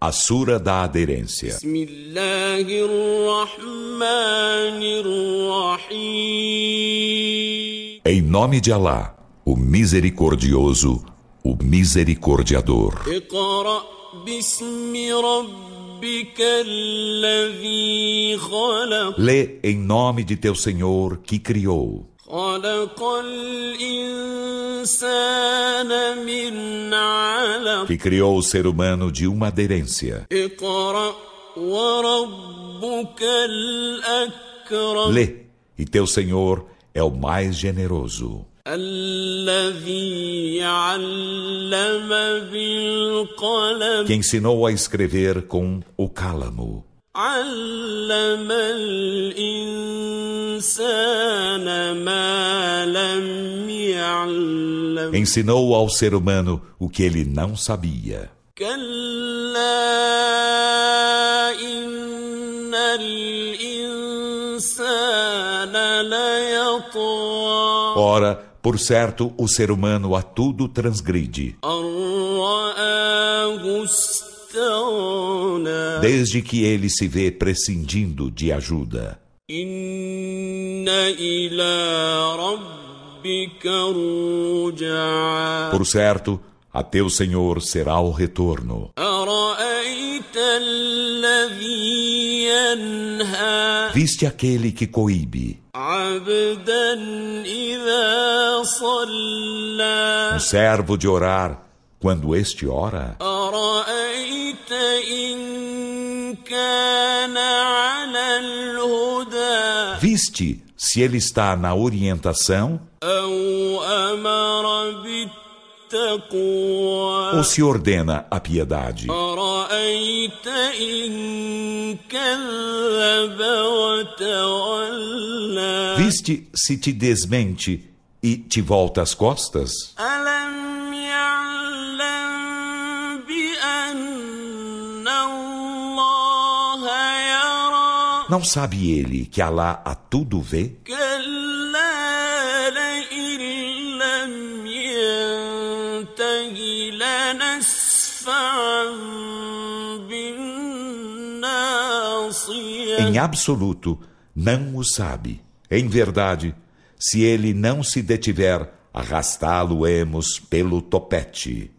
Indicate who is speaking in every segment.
Speaker 1: A Sura da Aderência. Em nome de Alá, o Misericordioso, o Misericordiador. Lê em nome de teu Senhor que criou. Que criou o ser humano de uma aderência. Lê, e teu Senhor é o mais generoso. Que ensinou a escrever com o cálamo. Ensinou ao ser humano o que ele não sabia. Ora, por certo, o ser humano a tudo transgride. Desde que ele se vê prescindindo de ajuda. Por certo, a teu Senhor será o retorno. Viste aquele que coíbe um servo de orar quando este ora? Viste se ele está na orientação? Ou se ordena a piedade? Viste se te desmente e te volta as costas? Não sabe ele que Alá a tudo vê? Em absoluto, não o sabe. Em verdade, se ele não se detiver, arrastá-lo-emos pelo topete.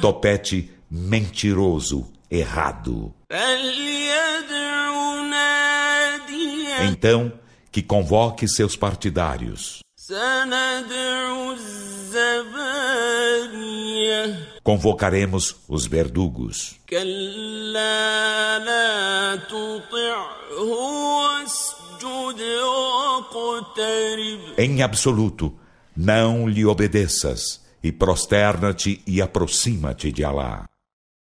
Speaker 1: Topete mentiroso, errado. Então, que convoque seus partidários. Convocaremos os verdugos. Em absoluto, não lhe obedeças e prosterna-te e aproxima-te de Alá.